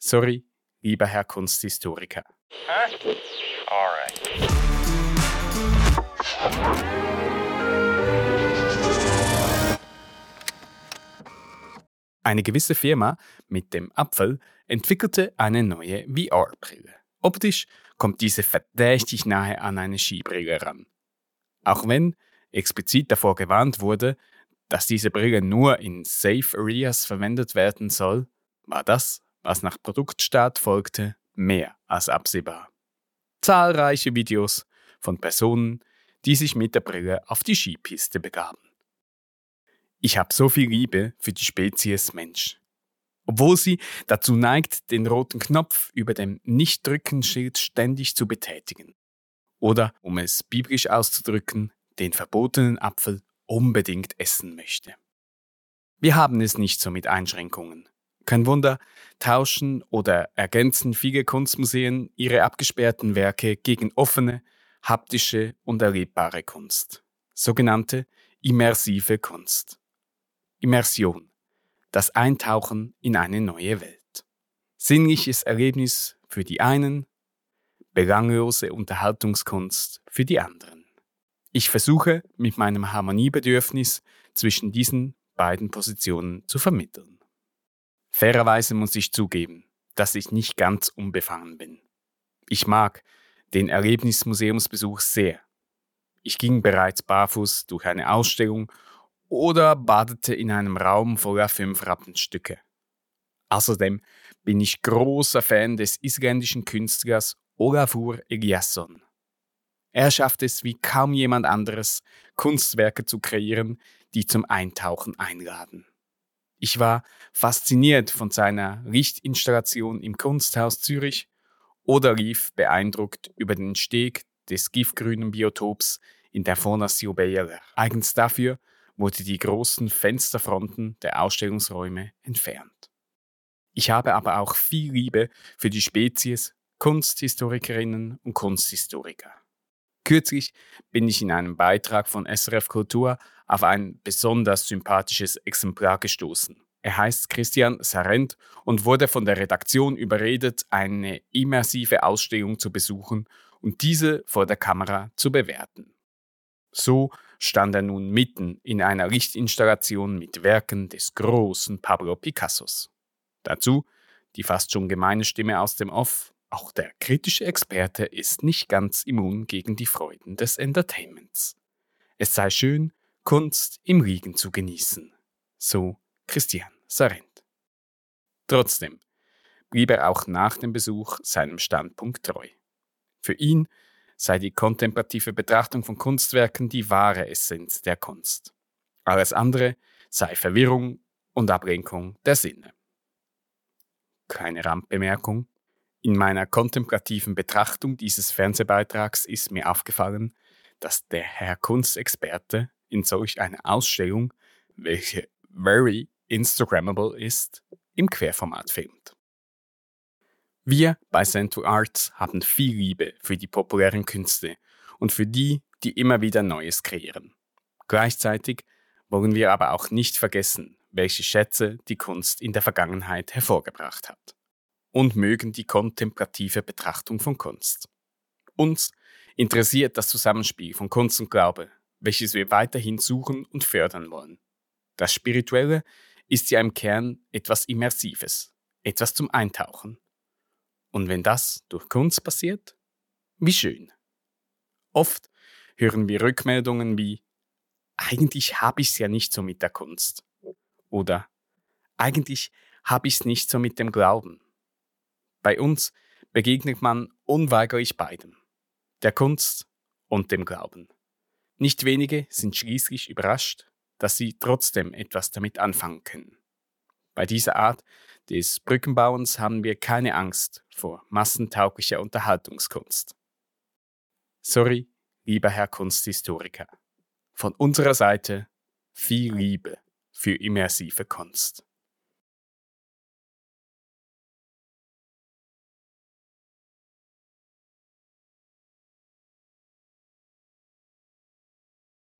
Sorry, lieber Herr Kunsthistoriker. Huh? All right. Eine gewisse Firma mit dem Apfel entwickelte eine neue VR-Brille. Optisch kommt diese verdächtig nahe an eine Skibrille ran. Auch wenn explizit davor gewarnt wurde, dass diese Brille nur in Safe Areas verwendet werden soll, war das, was nach Produktstart folgte, mehr als absehbar. Zahlreiche Videos von Personen, die sich mit der Brille auf die Skipiste begaben. Ich habe so viel Liebe für die Spezies Mensch. Obwohl sie dazu neigt, den roten Knopf über dem Nicht-Drücken-Schild ständig zu betätigen. Oder, um es biblisch auszudrücken, den verbotenen Apfel unbedingt essen möchte. Wir haben es nicht so mit Einschränkungen. Kein Wunder, tauschen oder ergänzen viele Kunstmuseen ihre abgesperrten Werke gegen offene, haptische und erlebbare Kunst. Sogenannte immersive Kunst. Immersion. Das Eintauchen in eine neue Welt. Sinnliches Erlebnis für die einen, belanglose Unterhaltungskunst für die anderen. Ich versuche mit meinem Harmoniebedürfnis zwischen diesen beiden Positionen zu vermitteln. Fairerweise muss ich zugeben, dass ich nicht ganz unbefangen bin. Ich mag den Erlebnismuseumsbesuch sehr. Ich ging bereits barfuß durch eine Ausstellung oder badete in einem Raum voller fünf Rappenstücke. Außerdem bin ich großer Fan des isländischen Künstlers Olafur Eliasson. Er schafft es wie kaum jemand anderes, Kunstwerke zu kreieren, die zum Eintauchen einladen. Ich war fasziniert von seiner Lichtinstallation im Kunsthaus Zürich oder lief beeindruckt über den Steg des giftgrünen Biotops in der Fondation Bayer. Eigens dafür wurde die großen Fensterfronten der Ausstellungsräume entfernt. Ich habe aber auch viel Liebe für die Spezies Kunsthistorikerinnen und Kunsthistoriker. Kürzlich bin ich in einem Beitrag von SRF Kultur auf ein besonders sympathisches Exemplar gestoßen. Er heißt Christian Sarent und wurde von der Redaktion überredet, eine immersive Ausstellung zu besuchen und diese vor der Kamera zu bewerten. So stand er nun mitten in einer Lichtinstallation mit Werken des großen Pablo Picassos. Dazu die fast schon gemeine Stimme aus dem Off auch der kritische Experte ist nicht ganz immun gegen die Freuden des Entertainments. Es sei schön, Kunst im Liegen zu genießen. So Christian Sarent. Trotzdem blieb er auch nach dem Besuch seinem Standpunkt treu. Für ihn sei die kontemplative Betrachtung von Kunstwerken die wahre Essenz der Kunst. Alles andere sei Verwirrung und Ablenkung der Sinne. Keine Randbemerkung. In meiner kontemplativen Betrachtung dieses Fernsehbeitrags ist mir aufgefallen, dass der Herr Kunstexperte in solch einer Ausstellung, welche very Instagrammable ist, im Querformat filmt. Wir bei Central Arts haben viel Liebe für die populären Künste und für die, die immer wieder Neues kreieren. Gleichzeitig wollen wir aber auch nicht vergessen, welche Schätze die Kunst in der Vergangenheit hervorgebracht hat und mögen die kontemplative Betrachtung von Kunst. Uns interessiert das Zusammenspiel von Kunst und Glaube, welches wir weiterhin suchen und fördern wollen. Das Spirituelle ist ja im Kern etwas Immersives, etwas zum Eintauchen. Und wenn das durch Kunst passiert, wie schön. Oft hören wir Rückmeldungen wie eigentlich habe ich es ja nicht so mit der Kunst oder eigentlich habe ich es nicht so mit dem Glauben. Bei uns begegnet man unweigerlich beidem, der Kunst und dem Glauben. Nicht wenige sind schließlich überrascht, dass sie trotzdem etwas damit anfangen können. Bei dieser Art des Brückenbauens haben wir keine Angst vor massentauglicher Unterhaltungskunst. Sorry, lieber Herr Kunsthistoriker. Von unserer Seite viel Liebe für immersive Kunst.